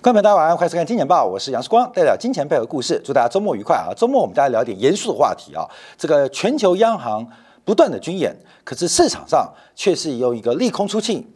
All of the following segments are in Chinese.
观众朋友大家晚上好，欢迎收看《金钱报》，我是杨世光，代表金钱背后故事。祝大家周末愉快啊！周末我们大家聊点严肃的话题啊。这个全球央行不断的军演，可是市场上却是用一个利空出尽。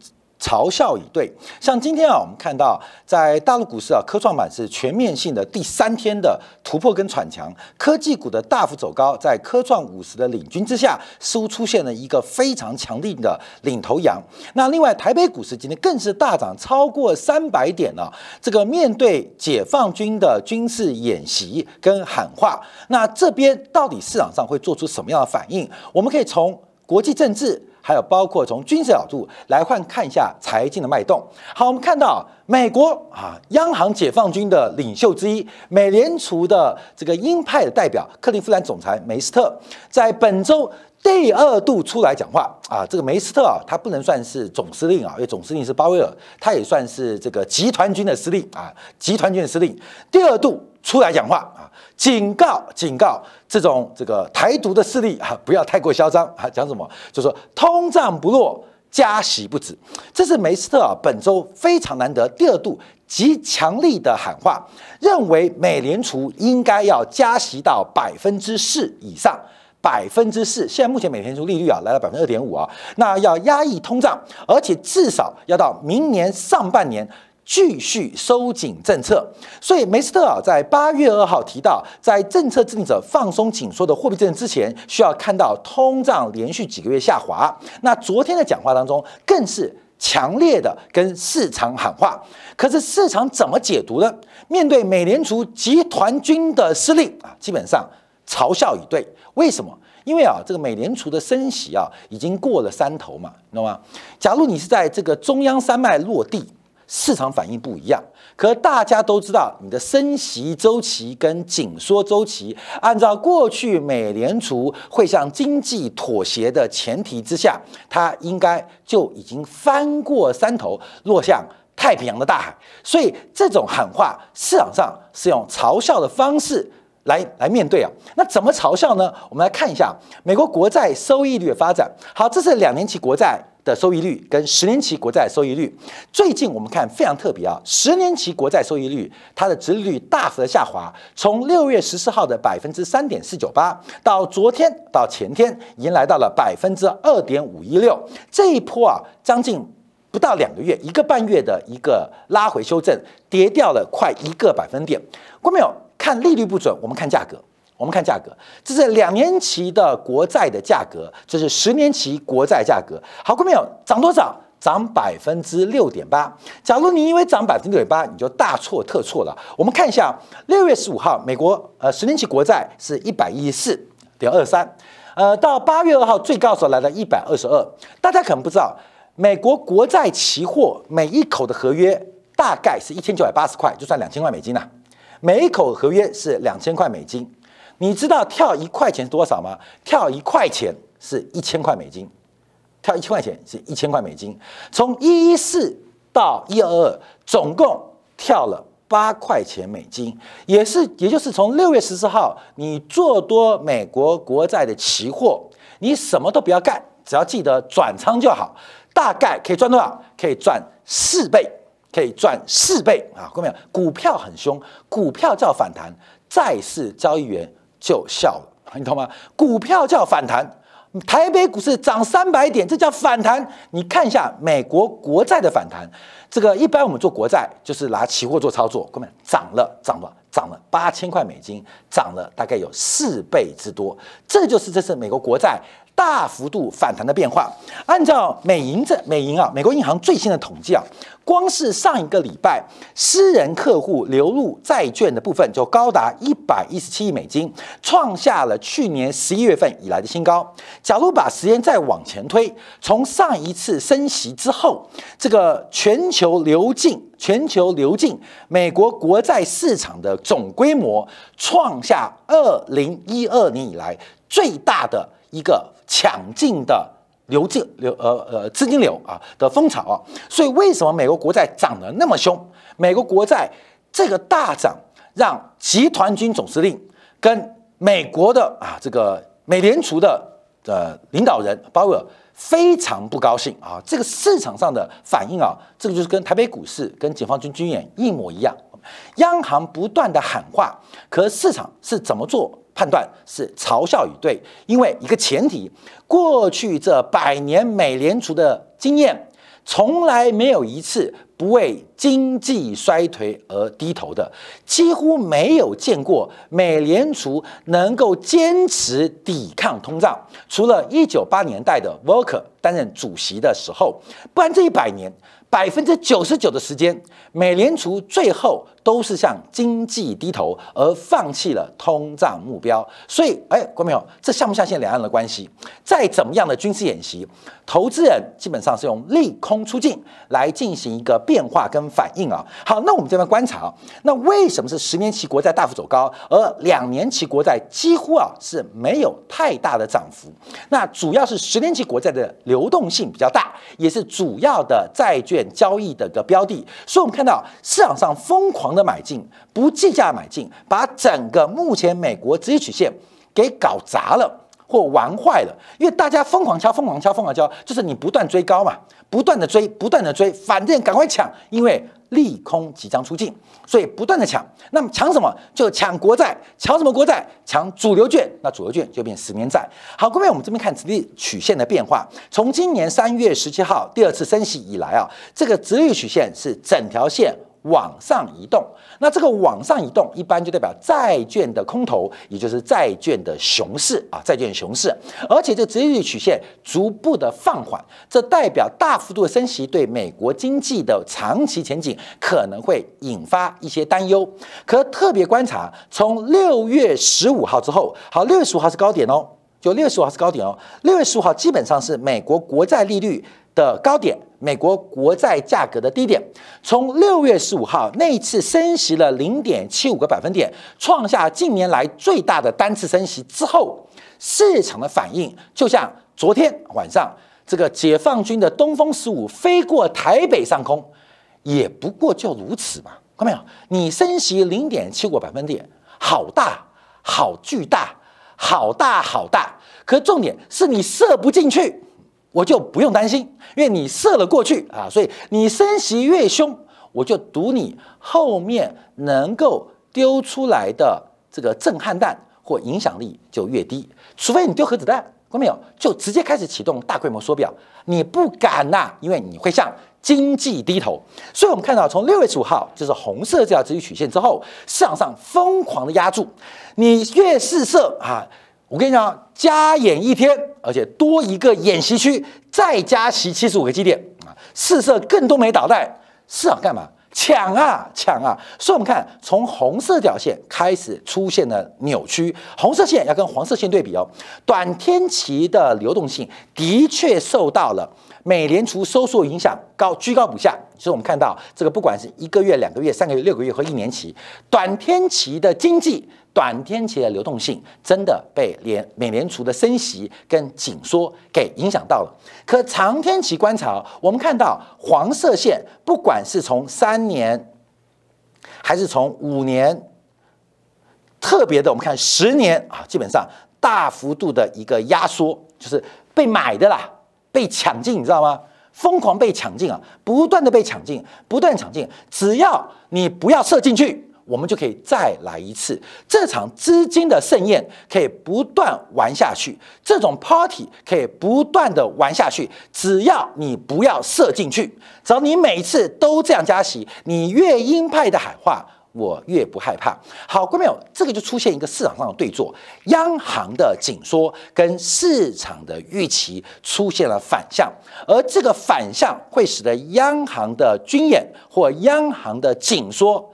嘲笑以对，像今天啊，我们看到在大陆股市啊，科创板是全面性的第三天的突破跟喘强，科技股的大幅走高，在科创五十的领军之下，似乎出现了一个非常强劲的领头羊。那另外，台北股市今天更是大涨超过三百点呢。这个面对解放军的军事演习跟喊话，那这边到底市场上会做出什么样的反应？我们可以从国际政治。还有包括从军事角度来换看一下财经的脉动。好，我们看到美国啊，央行解放军的领袖之一，美联储的这个鹰派的代表克利夫兰总裁梅斯特，在本周第二度出来讲话啊。这个梅斯特啊，他不能算是总司令啊，因为总司令是鲍威尔，他也算是这个集团军的司令啊，集团军的司令。第二度出来讲话啊。警告，警告！这种这个台独的势力啊，不要太过嚣张啊！讲什么？就说通胀不落，加息不止。这是梅斯特啊，本周非常难得第二度极强力的喊话，认为美联储应该要加息到百分之四以上，百分之四。现在目前美联储利率啊，来到百分之二点五啊，那要压抑通胀，而且至少要到明年上半年。继续收紧政策，所以梅斯特啊在八月二号提到，在政策制定者放松紧缩的货币政策之前，需要看到通胀连续几个月下滑。那昨天的讲话当中，更是强烈的跟市场喊话。可是市场怎么解读呢？面对美联储集团军的司令啊，基本上嘲笑以对。为什么？因为啊，这个美联储的升息啊，已经过了三头嘛，知道吗？假如你是在这个中央山脉落地。市场反应不一样，可大家都知道，你的升息周期跟紧缩周期，按照过去美联储会向经济妥协的前提之下，它应该就已经翻过山头，落向太平洋的大海。所以这种喊话，市场上是用嘲笑的方式来来面对啊。那怎么嘲笑呢？我们来看一下美国国债收益率的发展。好，这是两年期国债。的收益率跟十年期国债收益率，最近我们看非常特别啊，十年期国债收益率它的值利率大幅的下滑，从六月十四号的百分之三点四九八，到昨天到前天已经来到了百分之二点五一六，这一波啊将近不到两个月，一个半月的一个拉回修正，跌掉了快一个百分点。过没有？看利率不准，我们看价格。我们看价格，这是两年期的国债的价格，这是十年期国债价格。好，过没有？涨多少？涨百分之六点八。假如你因为涨百分之六点八，你就大错特错了。我们看一下，六月十五号，美国呃十年期国债是一百一十四点二三，呃，到八月二号最高时候来到一百二十二。大家可能不知道，美国国债期货每一口的合约大概是一千九百八十块，就算两千块美金了。每一口合约是两千块美金。你知道跳一块钱是多少吗？跳一块钱是一千块美金，跳一千块钱是一千块美金。从一一四到一二二，总共跳了八块钱美金，也是，也就是从六月十四号，你做多美国国债的期货，你什么都不要干，只要记得转仓就好，大概可以赚多少？可以赚四倍，可以赚四倍啊！看到没有？股票很凶，股票叫反弹，债市交易员。就笑了，你懂吗？股票叫反弹，台北股市涨三百点，这叫反弹。你看一下美国国债的反弹，这个一般我们做国债就是拿期货做操作，哥们涨了，涨了，涨了八千块美金，涨了大概有四倍之多。这就是这次美国国债。大幅度反弹的变化，按照美银这美银啊，美国银行最新的统计啊，光是上一个礼拜，私人客户流入债券的部分就高达一百一十七亿美金，创下了去年十一月份以来的新高。假如把时间再往前推，从上一次升息之后，这个全球流进全球流进美国国债市场的总规模，创下二零一二年以来最大的一个。抢进的流进流呃呃资金流啊的风潮啊，所以为什么美国国债涨得那么凶？美国国债这个大涨，让集团军总司令跟美国的啊这个美联储的呃领导人鲍威尔非常不高兴啊！这个市场上的反应啊，这个就是跟台北股市、跟解放军军演一模一样。央行不断的喊话，可市场是怎么做判断？是嘲笑与对，因为一个前提，过去这百年美联储的经验。从来没有一次不为经济衰退而低头的，几乎没有见过美联储能够坚持抵抗通胀，除了一九八年代的 Volcker 担任主席的时候，不然这一百年。百分之九十九的时间，美联储最后都是向经济低头，而放弃了通胀目标。所以，哎，观众朋友，这像不像现在两岸的关系？再怎么样的军事演习，投资人基本上是用利空出尽来进行一个变化跟反应啊。好，那我们这边观察，啊那为什么是十年期国债大幅走高，而两年期国债几乎啊是没有太大的涨幅？那主要是十年期国债的流动性比较大，也是主要的债券。交易的个标的，所以我们看到市场上疯狂的买进，不计价买进，把整个目前美国直接曲线给搞砸了或玩坏了。因为大家疯狂敲、疯狂敲、疯狂敲，就是你不断追高嘛，不断的追、不断的追，反正赶快抢，因为利空即将出尽，所以不断的抢。那么抢什么？就抢国债，抢什么国债？抢主流券。那主流券就变十年债。好，各位，我们这边看直率曲线的变化，从今年三月十七号第二次升息以来啊，这个直率曲线是整条线。往上移动，那这个往上移动一般就代表债券的空头，也就是债券的熊市啊，债券熊市。而且这个直利率曲线逐步的放缓，这代表大幅度的升息对美国经济的长期前景可能会引发一些担忧。可特别观察，从六月十五号之后，好，六月十五号是高点哦，就六月十五号是高点哦，六月十五号基本上是美国国债利率。的高点，美国国债价格的低点，从六月十五号那一次升息了零点七五个百分点，创下近年来最大的单次升息之后，市场的反应就像昨天晚上这个解放军的东风十五飞过台北上空，也不过就如此嘛，看到没有？你升息零点七五个百分点，好大，好巨大，好大好大，可重点是你射不进去。我就不用担心，因为你射了过去啊，所以你升息越凶，我就赌你后面能够丢出来的这个震撼弹或影响力就越低。除非你丢核子弹，看没有？就直接开始启动大规模缩表，你不敢呐，因为你会像经济低头。所以我们看到，从六月十五号就是红色这条直率曲线之后，市场上疯狂的压住，你越试射啊。我跟你讲，加演一天，而且多一个演习区，再加息七十五个基点啊，试射更多枚导弹，市场干嘛？抢啊抢啊！所以我们看，从红色条线开始出现了扭曲，红色线要跟黄色线对比哦。短天期的流动性的确受到了美联储收缩影响，高居高不下。所以我们看到这个，不管是一个月、两个月、三个月、六个月和一年期，短天期的经济。短天期的流动性真的被联美联储的升息跟紧缩给影响到了。可长天期观察，我们看到黄色线，不管是从三年还是从五年，特别的，我们看十年啊，基本上大幅度的一个压缩，就是被买的啦，被抢进，你知道吗？疯狂被抢进啊，不断的被抢进，不断抢进，只要你不要射进去。我们就可以再来一次这场资金的盛宴，可以不断玩下去。这种 party 可以不断的玩下去，只要你不要射进去，只要你每次都这样加息，你越鹰派的喊话，我越不害怕。好，各位朋友，这个就出现一个市场上的对坐，央行的紧缩跟市场的预期出现了反向，而这个反向会使得央行的军演或央行的紧缩。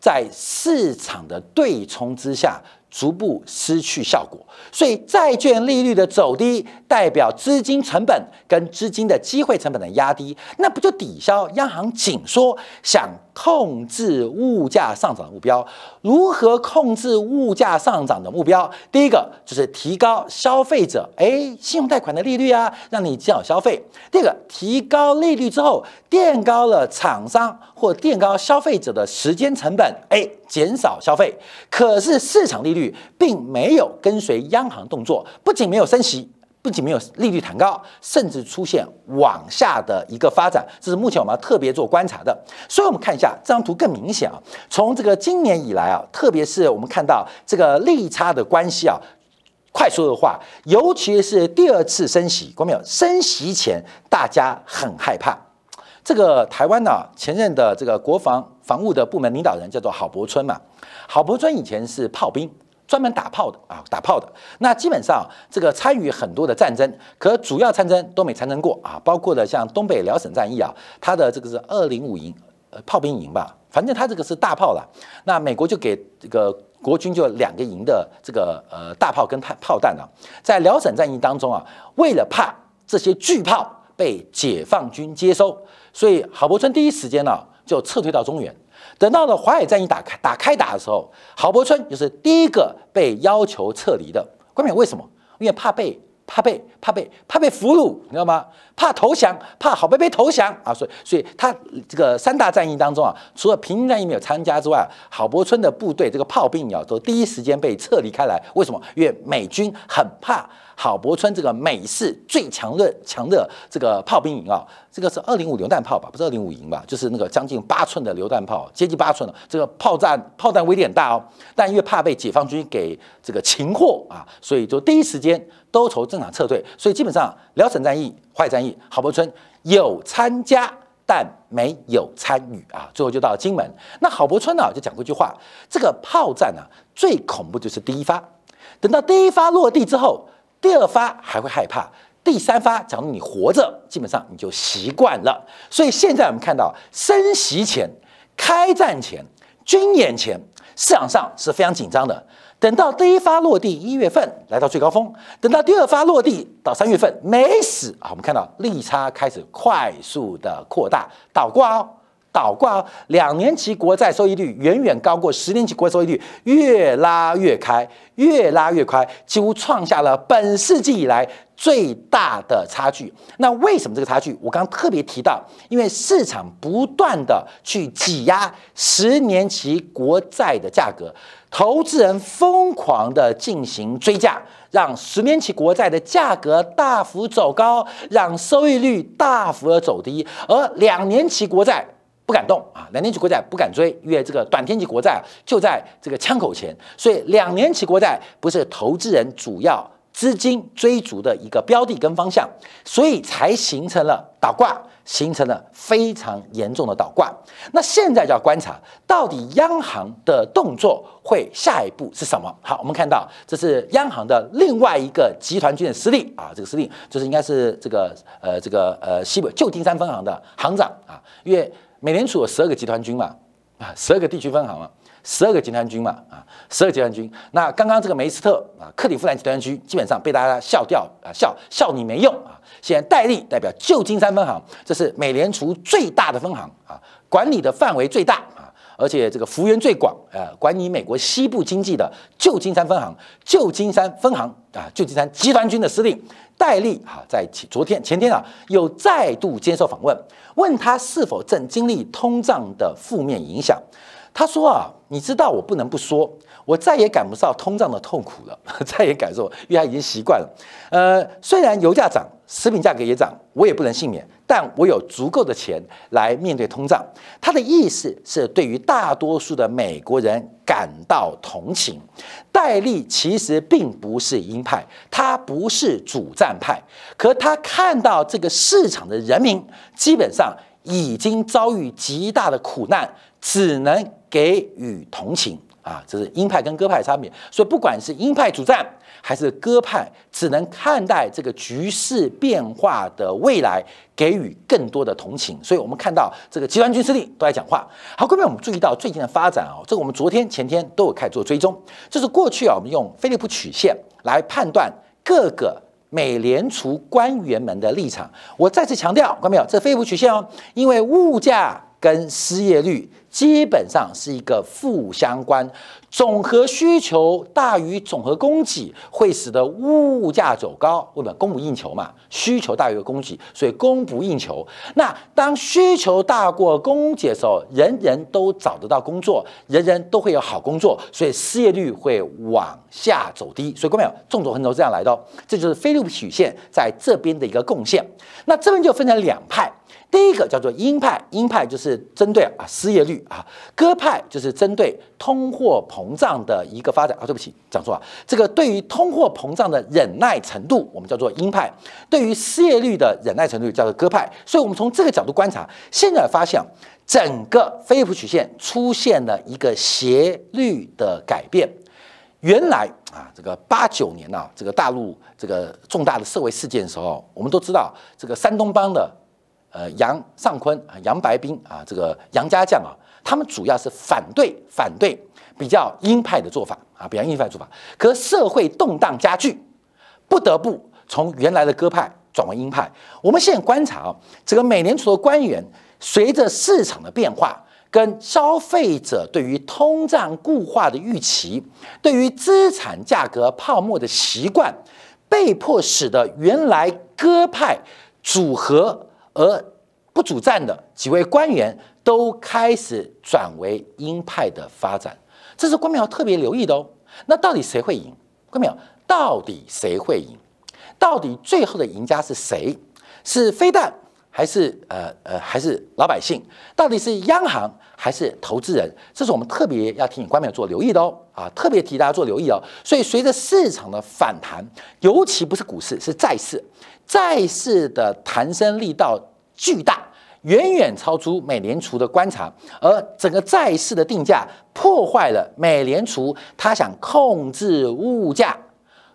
在市场的对冲之下，逐步失去效果，所以债券利率的走低，代表资金成本跟资金的机会成本的压低，那不就抵消央行紧缩想控制物价上涨的目标？如何控制物价上涨的目标？第一个就是提高消费者哎信用贷款的利率啊，让你减少消费。第二个，提高利率之后，垫高了厂商或垫高消费者的时间成本，哎，减少消费。可是市场利率并没有跟随央行动作，不仅没有升息。不仅没有利率弹高，甚至出现往下的一个发展，这是目前我们要特别做观察的。所以，我们看一下这张图更明显啊。从这个今年以来啊，特别是我们看到这个利差的关系啊，快速恶化，尤其是第二次升息，过没有？升息前大家很害怕。这个台湾呢，前任的这个国防防务的部门领导人叫做郝柏村嘛，郝柏村以前是炮兵。专门打炮的啊，打炮的。那基本上这个参与很多的战争，可主要战争都没参战过啊，包括的像东北辽沈战役啊，他的这个是二零五营，呃，炮兵营吧，反正他这个是大炮了。那美国就给这个国军就两个营的这个呃大炮跟炮炮弹啊，在辽沈战役当中啊，为了怕这些巨炮被解放军接收，所以郝柏村第一时间呢就撤退到中原。等到了淮海战役打开打开打的时候，郝柏村就是第一个被要求撤离的。关键为什么？因为怕被怕被怕被怕被俘虏，你知道吗？怕投降，怕郝贝贝投降啊！所以所以他这个三大战役当中啊，除了平津战役没有参加之外，郝柏村的部队这个炮兵啊，都第一时间被撤离开来。为什么？因为美军很怕。郝柏村这个美式最强的强的这个炮兵营啊，这个是二零五榴弹炮吧？不是二零五营吧？就是那个将近八寸的榴弹炮，接近八寸的这个炮弹，炮弹威力很大哦。但因为怕被解放军给这个擒获啊，所以就第一时间都从正常撤退。所以基本上辽沈战役、淮战役，郝柏村有参加，但没有参与啊。最后就到金门。那郝柏村呢，就讲过一句话：这个炮战呢，最恐怖就是第一发，等到第一发落地之后。第二发还会害怕，第三发，假如你活着，基本上你就习惯了。所以现在我们看到升息前、开战前、军演前，市场上是非常紧张的。等到第一发落地，一月份来到最高峰；等到第二发落地到三月份没死啊，我们看到利差开始快速的扩大，倒挂哦。倒挂，两年期国债收益率远远高过十年期国债收益率，越拉越开，越拉越开，几乎创下了本世纪以来最大的差距。那为什么这个差距？我刚刚特别提到，因为市场不断的去挤压十年期国债的价格，投资人疯狂的进行追价，让十年期国债的价格大幅走高，让收益率大幅的走低，而两年期国债。不敢动啊，两年期国债不敢追，因为这个短天期国债就在这个枪口前，所以两年期国债不是投资人主要资金追逐的一个标的跟方向，所以才形成了倒挂，形成了非常严重的倒挂。那现在就要观察，到底央行的动作会下一步是什么？好，我们看到这是央行的另外一个集团军的司令啊，这个司令就是应该是这个呃这个呃西北旧金山分行的行长啊，因为。美联储有十二个集团军嘛，啊，十二个地区分行嘛，十二个集团军嘛，啊，十二集团军。那刚刚这个梅斯特啊，克里夫兰集团军基本上被大家笑掉啊，笑笑你没用啊。现在戴利代表旧金山分行，这是美联储最大的分行啊，管理的范围最大，而且这个幅员最广呃，管理美国西部经济的旧金山分行，旧金山分行啊，旧金山集团军的司令。戴利啊在昨天前天啊，又再度接受访问，问他是否正经历通胀的负面影响。他说啊，你知道我不能不说。我再也感不到通胀的痛苦了，再也感受，因为他已经习惯了。呃，虽然油价涨，食品价格也涨，我也不能幸免，但我有足够的钱来面对通胀。他的意思是对于大多数的美国人感到同情。戴利其实并不是鹰派，他不是主战派，可他看到这个市场的人民基本上已经遭遇极大的苦难，只能给予同情。啊，这是鹰派跟鸽派的差别，所以不管是鹰派主战还是鸽派，只能看待这个局势变化的未来，给予更多的同情。所以我们看到这个集团军司令都在讲话。好，各位，我们注意到最近的发展啊，这个我们昨天、前天都有开始做追踪。就是过去啊，我们用菲利普曲线来判断各个美联储官员们的立场。我再次强调，看到没有？这菲利普曲线哦，因为物价跟失业率。基本上是一个负相关。总和需求大于总和供给，会使得物价走高。为什么？供不应求嘛，需求大于供给，所以供不应求。那当需求大过供给的时候，人人都找得到工作，人人都会有好工作，所以失业率会往下走低。所以，各位朋友，纵轴横轴这样来的，这就是菲利普曲线在这边的一个贡献。那这边就分成两派。第一个叫做鹰派，鹰派就是针对啊失业率啊，鸽派就是针对通货膨胀的一个发展啊。对不起，讲错了，这个对于通货膨胀的忍耐程度，我们叫做鹰派；对于失业率的忍耐程度叫做鸽派。所以，我们从这个角度观察，现在发现整个菲利普曲线出现了一个斜率的改变。原来啊，这个八九年啊，这个大陆这个重大的社会事件的时候，我们都知道这个山东帮的。呃，杨尚昆啊，杨白冰啊，这个杨家将啊，他们主要是反对反对比较鹰派的做法啊，比较鹰派做法。可社会动荡加剧，不得不从原来的鸽派转为鹰派。我们现在观察啊，这个美联储的官员随着市场的变化，跟消费者对于通胀固化的预期，对于资产价格泡沫的习惯，被迫使得原来鸽派组合。而不主战的几位官员都开始转为鹰派的发展，这是官民要特别留意的哦。那到底谁会赢？官民到底谁会赢？到底最后的赢家是谁？是飞弹还是呃呃还是老百姓？到底是央行还是投资人？这是我们特别要提醒官民做留意的哦。啊，特别提大家做留意哦。所以随着市场的反弹，尤其不是股市，是债市。债市的弹升力道巨大，远远超出美联储的观察，而整个债市的定价破坏了美联储他想控制物价、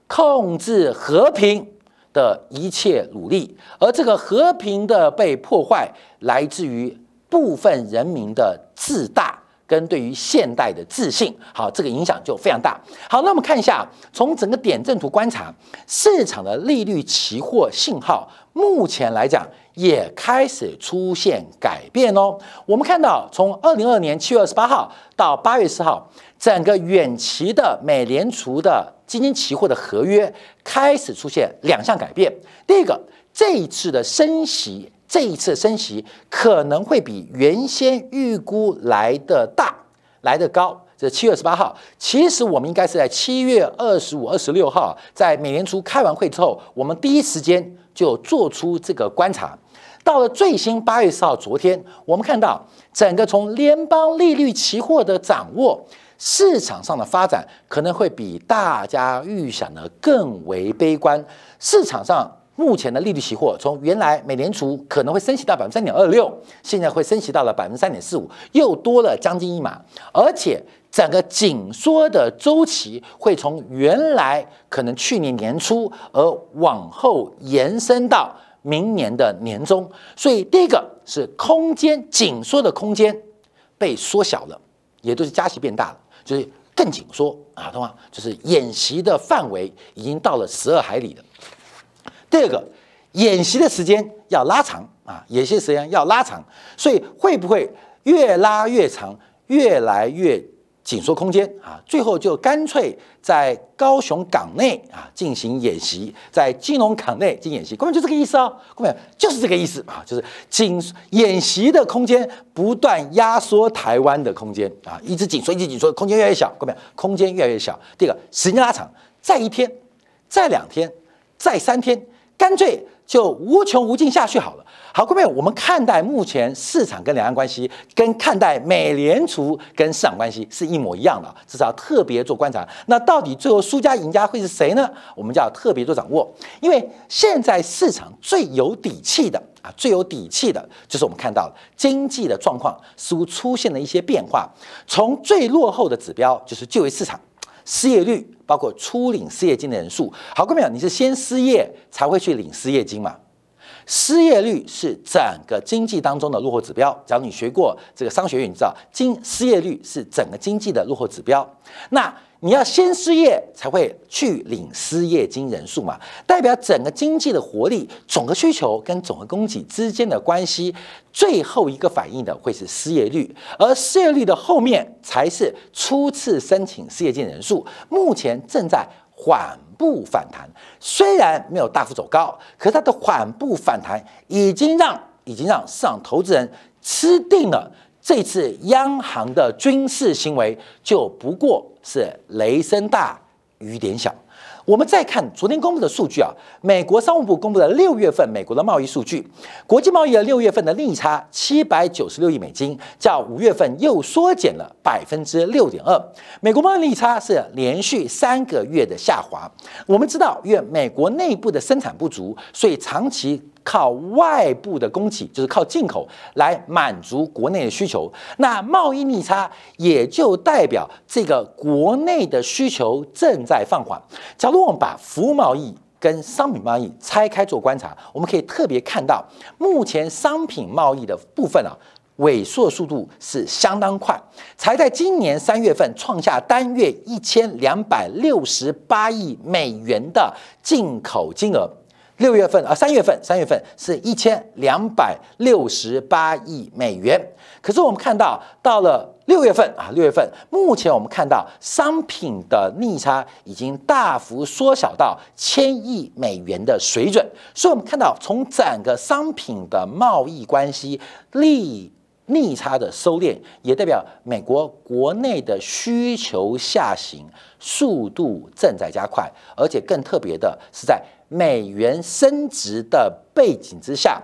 控制和平的一切努力，而这个和平的被破坏，来自于部分人民的自大。跟对于现代的自信，好，这个影响就非常大。好，那我们看一下，从整个点阵图观察，市场的利率期货信号，目前来讲也开始出现改变哦。我们看到，从二零二年七月二十八号到八月四号，整个远期的美联储的基金期货的合约开始出现两项改变。第一个，这一次的升息。这一次升息可能会比原先预估来的大，来的高。这七月十八号，其实我们应该是在七月二十五、二十六号，在美联储开完会之后，我们第一时间就做出这个观察。到了最新八月四号，昨天我们看到整个从联邦利率期货的掌握，市场上的发展可能会比大家预想的更为悲观。市场上。目前的利率期货，从原来美联储可能会升息到百分之三点二六，现在会升息到了百分之三点四五，又多了将近一码。而且整个紧缩的周期会从原来可能去年年初，而往后延伸到明年的年中。所以第一个是空间紧缩的空间被缩小了，也就是加息变大了，就是更紧缩啊，懂吗？就是演习的范围已经到了十二海里了。第二个，演习的时间要拉长啊，演习时间要拉长，所以会不会越拉越长，越来越紧缩空间啊？最后就干脆在高雄港内啊进行演习，在金融港内进行演习，根本就这个意思啊，根本就是这个意思啊，就是紧演习的空间不断压缩台湾的空间啊，一直紧缩，一直紧缩，空间越来越小，根本空间越来越小。第二个，时间拉长，再一天，再两天，再三天。干脆就无穷无尽下去好了。好，各位，我们看待目前市场跟两岸关系，跟看待美联储跟市场关系是一模一样的，至少要特别做观察。那到底最后输家赢家会是谁呢？我们就要特别做掌握。因为现在市场最有底气的啊，最有底气的就是我们看到经济的状况似乎出现了一些变化。从最落后的指标就是就业市场。失业率包括初领失业金的人数，好，各位朋友，你是先失业才会去领失业金嘛？失业率是整个经济当中的落后指标。只要你学过这个商学院，你知道经失业率是整个经济的落后指标。那你要先失业才会去领失业金人数嘛，代表整个经济的活力、总的需求跟总的供给之间的关系，最后一个反映的会是失业率，而失业率的后面才是初次申请失业金人数，目前正在缓步反弹，虽然没有大幅走高，可它的缓步反弹已经让已经让市场投资人吃定了。这次央行的军事行为就不过是雷声大雨点小。我们再看昨天公布的数据啊，美国商务部公布的六月份美国的贸易数据，国际贸易的六月份的逆差七百九十六亿美金，较五月份又缩减了百分之六点二。美国贸易逆差是连续三个月的下滑。我们知道，因为美国内部的生产不足，所以长期。靠外部的供给，就是靠进口来满足国内的需求。那贸易逆差也就代表这个国内的需求正在放缓。假如我们把服务贸易跟商品贸易拆开做观察，我们可以特别看到，目前商品贸易的部分啊，萎缩速度是相当快，才在今年三月份创下单月一千两百六十八亿美元的进口金额。六月份啊，三月份，三月份是一千两百六十八亿美元。可是我们看到，到了六月份啊，六月份，目前我们看到商品的逆差已经大幅缩小到千亿美元的水准。所以，我们看到从整个商品的贸易关系利逆差的收敛，也代表美国国内的需求下行速度正在加快，而且更特别的是在。美元升值的背景之下，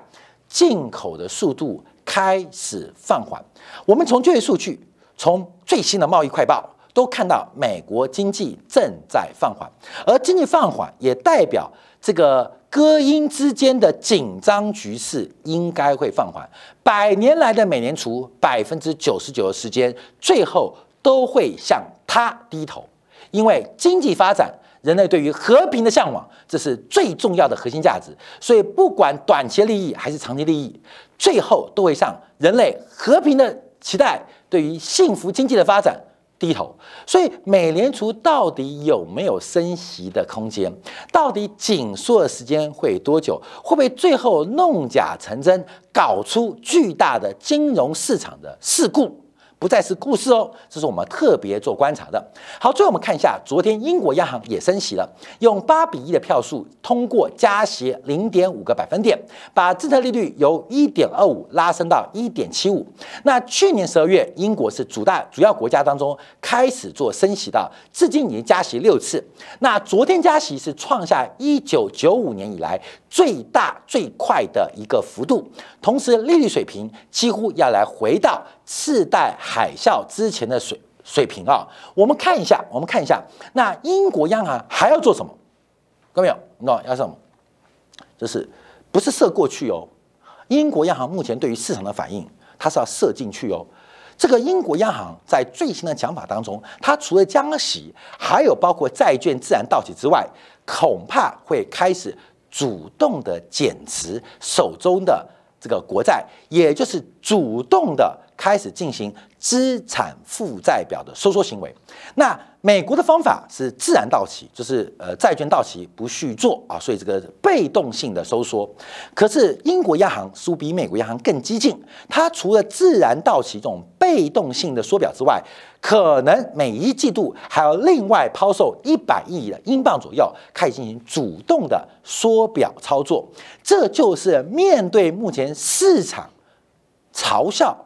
进口的速度开始放缓。我们从就业数据，从最新的贸易快报都看到，美国经济正在放缓，而经济放缓也代表这个歌音之间的紧张局势应该会放缓。百年来的美联储，百分之九十九的时间，最后都会向它低头，因为经济发展。人类对于和平的向往，这是最重要的核心价值。所以，不管短期利益还是长期利益，最后都会向人类和平的期待、对于幸福经济的发展低头。所以，美联储到底有没有升息的空间？到底紧缩的时间会多久？会不会最后弄假成真，搞出巨大的金融市场的事故？不再是故事哦，这是我们特别做观察的。好，最后我们看一下，昨天英国央行也升息了，用八比一的票数通过加息零点五个百分点，把政策利率由一点二五拉升到一点七五。那去年十二月，英国是主大主要国家当中开始做升息的，至今已经加息六次。那昨天加息是创下一九九五年以来最大最快的一个幅度，同时利率水平几乎要来回到。次贷海啸之前的水水平啊，我们看一下，我们看一下，那英国央行还要做什么？各位有，懂要什么？就是不是射过去哦？英国央行目前对于市场的反应，它是要射进去哦。这个英国央行在最新的讲法当中，它除了降息，还有包括债券自然到期之外，恐怕会开始主动的减持手中的这个国债，也就是主动的。开始进行资产负债表的收缩行为。那美国的方法是自然到期，就是呃债券到期不续做啊，所以这个被动性的收缩。可是英国央行似乎比美国央行更激进，它除了自然到期这种被动性的缩表之外，可能每一季度还要另外抛售一百亿的英镑左右，开始进行主动的缩表操作。这就是面对目前市场嘲笑。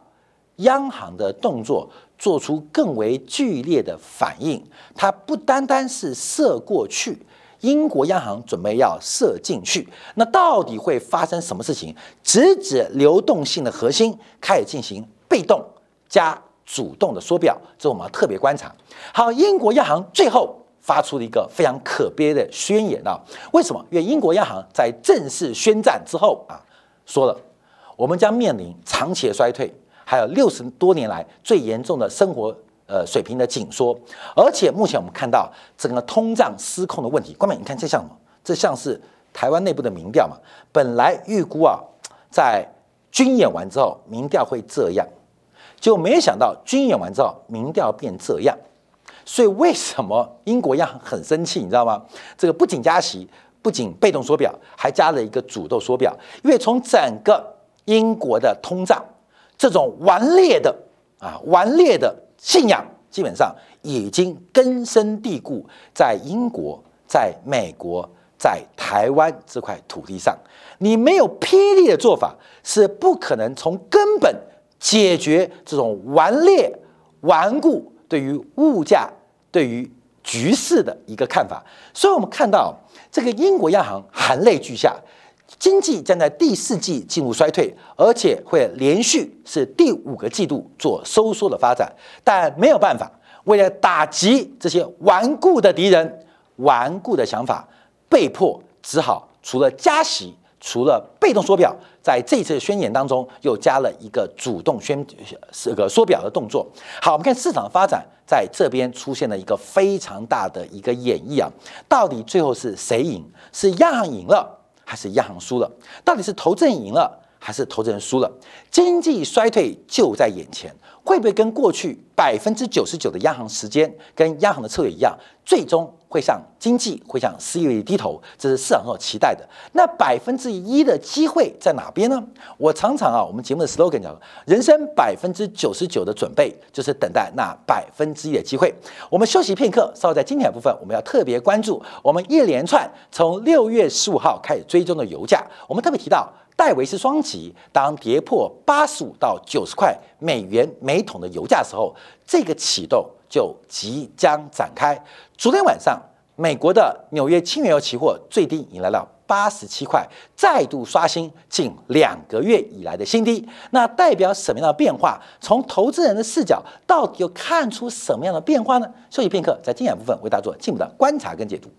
央行的动作做出更为剧烈的反应，它不单单是射过去，英国央行准备要射进去，那到底会发生什么事情？直指流动性的核心，开始进行被动加主动的缩表，这我们要特别观察。好，英国央行最后发出了一个非常可悲的宣言啊！为什么？因为英国央行在正式宣战之后啊，说了，我们将面临长期的衰退。还有六十多年来最严重的生活呃水平的紧缩，而且目前我们看到整个通胀失控的问题。关美，你看这像什么？这像是台湾内部的民调嘛，本来预估啊，在军演完之后，民调会这样，就没想到军演完之后，民调变这样。所以为什么英国央行很生气？你知道吗？这个不仅加息，不仅被动缩表，还加了一个主动缩表。因为从整个英国的通胀这种顽劣的啊顽劣的信仰，基本上已经根深蒂固在英国、在美国。在台湾这块土地上，你没有霹雳的做法，是不可能从根本解决这种顽劣顽固对于物价、对于局势的一个看法。所以，我们看到这个英国央行含泪俱下，经济将在第四季进入衰退，而且会连续是第五个季度做收缩的发展。但没有办法，为了打击这些顽固的敌人、顽固的想法。被迫只好除了加息，除了被动缩表，在这次宣言当中又加了一个主动宣这个缩表的动作。好，我们看市场发展在这边出现了一个非常大的一个演绎啊，到底最后是谁赢？是央行赢了还是央行输了？到底是投资人赢了还是投资人输了？经济衰退就在眼前，会不会跟过去百分之九十九的央行时间跟央行的策略一样，最终？会向经济会向失业率低头，这是市场所期待的。那百分之一的机会在哪边呢？我常常啊，我们节目的 slogan 讲“人生百分之九十九的准备，就是等待那百分之一的机会”。我们休息片刻，稍后在今天部分，我们要特别关注我们一连串从六月十五号开始追踪的油价。我们特别提到戴维斯双极，当跌破八十五到九十块美元每桶的油价时候，这个启动。就即将展开。昨天晚上，美国的纽约轻原油期货最低已来了八十七块，再度刷新近两个月以来的新低。那代表什么样的变化？从投资人的视角，到底又看出什么样的变化呢？休息片刻，在精彩部分为大家做进一步的观察跟解读。